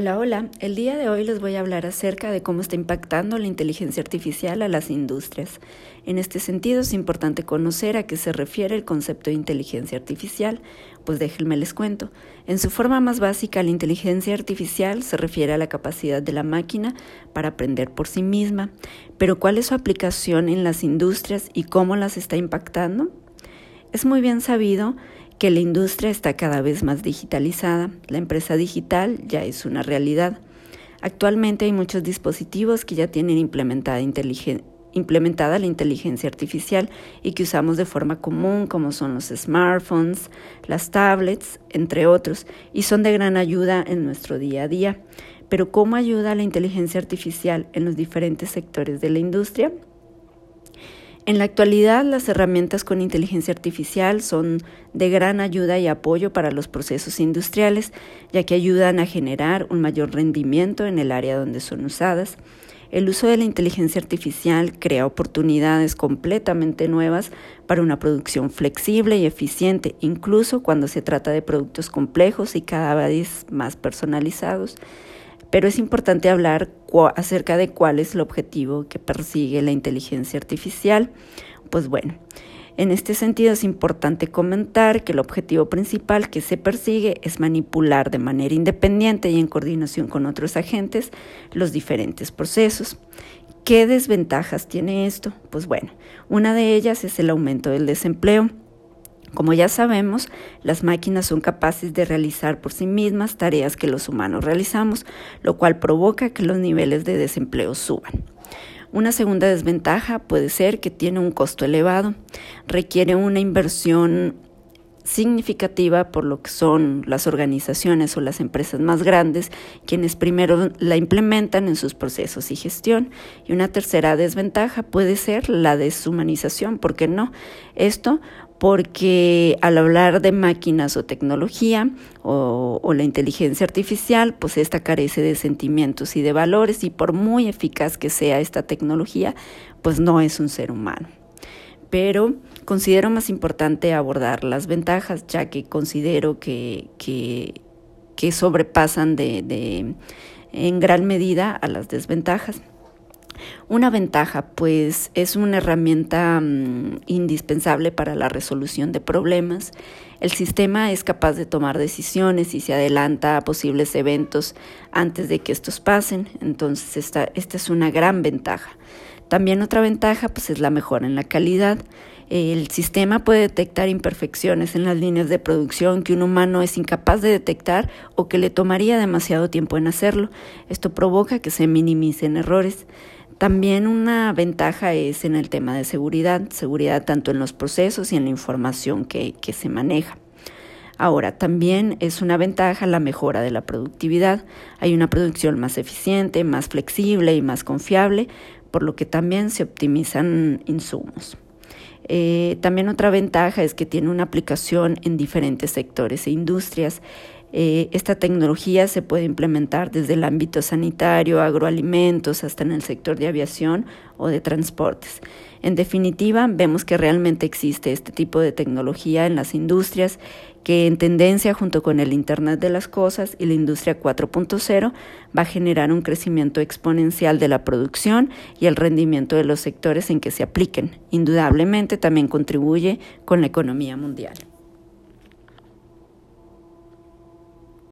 Hola, hola. El día de hoy les voy a hablar acerca de cómo está impactando la inteligencia artificial a las industrias. En este sentido es importante conocer a qué se refiere el concepto de inteligencia artificial, pues déjenme les cuento. En su forma más básica, la inteligencia artificial se refiere a la capacidad de la máquina para aprender por sí misma, pero ¿cuál es su aplicación en las industrias y cómo las está impactando? Es muy bien sabido que la industria está cada vez más digitalizada. La empresa digital ya es una realidad. Actualmente hay muchos dispositivos que ya tienen implementada, la inteligencia artificial y que usamos de forma común, como son los smartphones, las tablets, entre otros, y son de gran ayuda en nuestro día a día. Pero ¿cómo ayuda la inteligencia artificial en los diferentes sectores de la industria? En la actualidad, las herramientas con inteligencia artificial son de gran ayuda y apoyo para los procesos industriales, ya que ayudan a generar un mayor rendimiento en el área donde son usadas. El uso de la inteligencia artificial crea oportunidades completamente nuevas para una producción flexible y eficiente, incluso cuando se trata de productos complejos y cada vez más personalizados pero es importante hablar acerca de cuál es el objetivo que persigue la inteligencia artificial. Pues bueno, en este sentido es importante comentar que el objetivo principal que se persigue es manipular de manera independiente y en coordinación con otros agentes los diferentes procesos. ¿Qué desventajas tiene esto? Pues bueno, una de ellas es el aumento del desempleo. Como ya sabemos, las máquinas son capaces de realizar por sí mismas tareas que los humanos realizamos, lo cual provoca que los niveles de desempleo suban. Una segunda desventaja puede ser que tiene un costo elevado, requiere una inversión significativa por lo que son las organizaciones o las empresas más grandes quienes primero la implementan en sus procesos y gestión. Y una tercera desventaja puede ser la deshumanización, ¿por qué no? Esto porque al hablar de máquinas o tecnología o, la inteligencia artificial, pues esta carece de sentimientos y de valores y por muy eficaz que sea esta tecnología, pues no es un ser humano pero considero más importante abordar las ventajas, ya que considero que, que, que sobrepasan de, de, en gran medida a las desventajas. Una ventaja, pues, es una herramienta mmm, indispensable para la resolución de problemas. El sistema es capaz de tomar decisiones y se adelanta a posibles eventos antes de que estos pasen, entonces esta, esta es una gran ventaja. También otra ventaja pues, es la mejora en la calidad. El sistema puede detectar imperfecciones en las líneas de producción que un humano es incapaz de detectar o que le tomaría demasiado tiempo en hacerlo. Esto provoca que se minimicen errores. También una ventaja es en el tema de seguridad, seguridad tanto en los procesos y en la información que, se maneja. Ahora, también es una ventaja la mejora de la productividad. Hay una producción más eficiente, más flexible y más confiable, por lo que también se optimizan insumos. Eh, también otra ventaja es que tiene una aplicación en diferentes sectores e industrias. Eh, esta tecnología se puede implementar desde el ámbito sanitario, agroalimentos, hasta en el sector de aviación o de transportes. En definitiva, vemos que realmente existe este tipo de tecnología en las industrias que en tendencia junto con el Internet de las Cosas y la Industria 4.0 va a generar un crecimiento exponencial de la producción y el rendimiento de los sectores en que se apliquen. Indudablemente también contribuye con la economía mundial.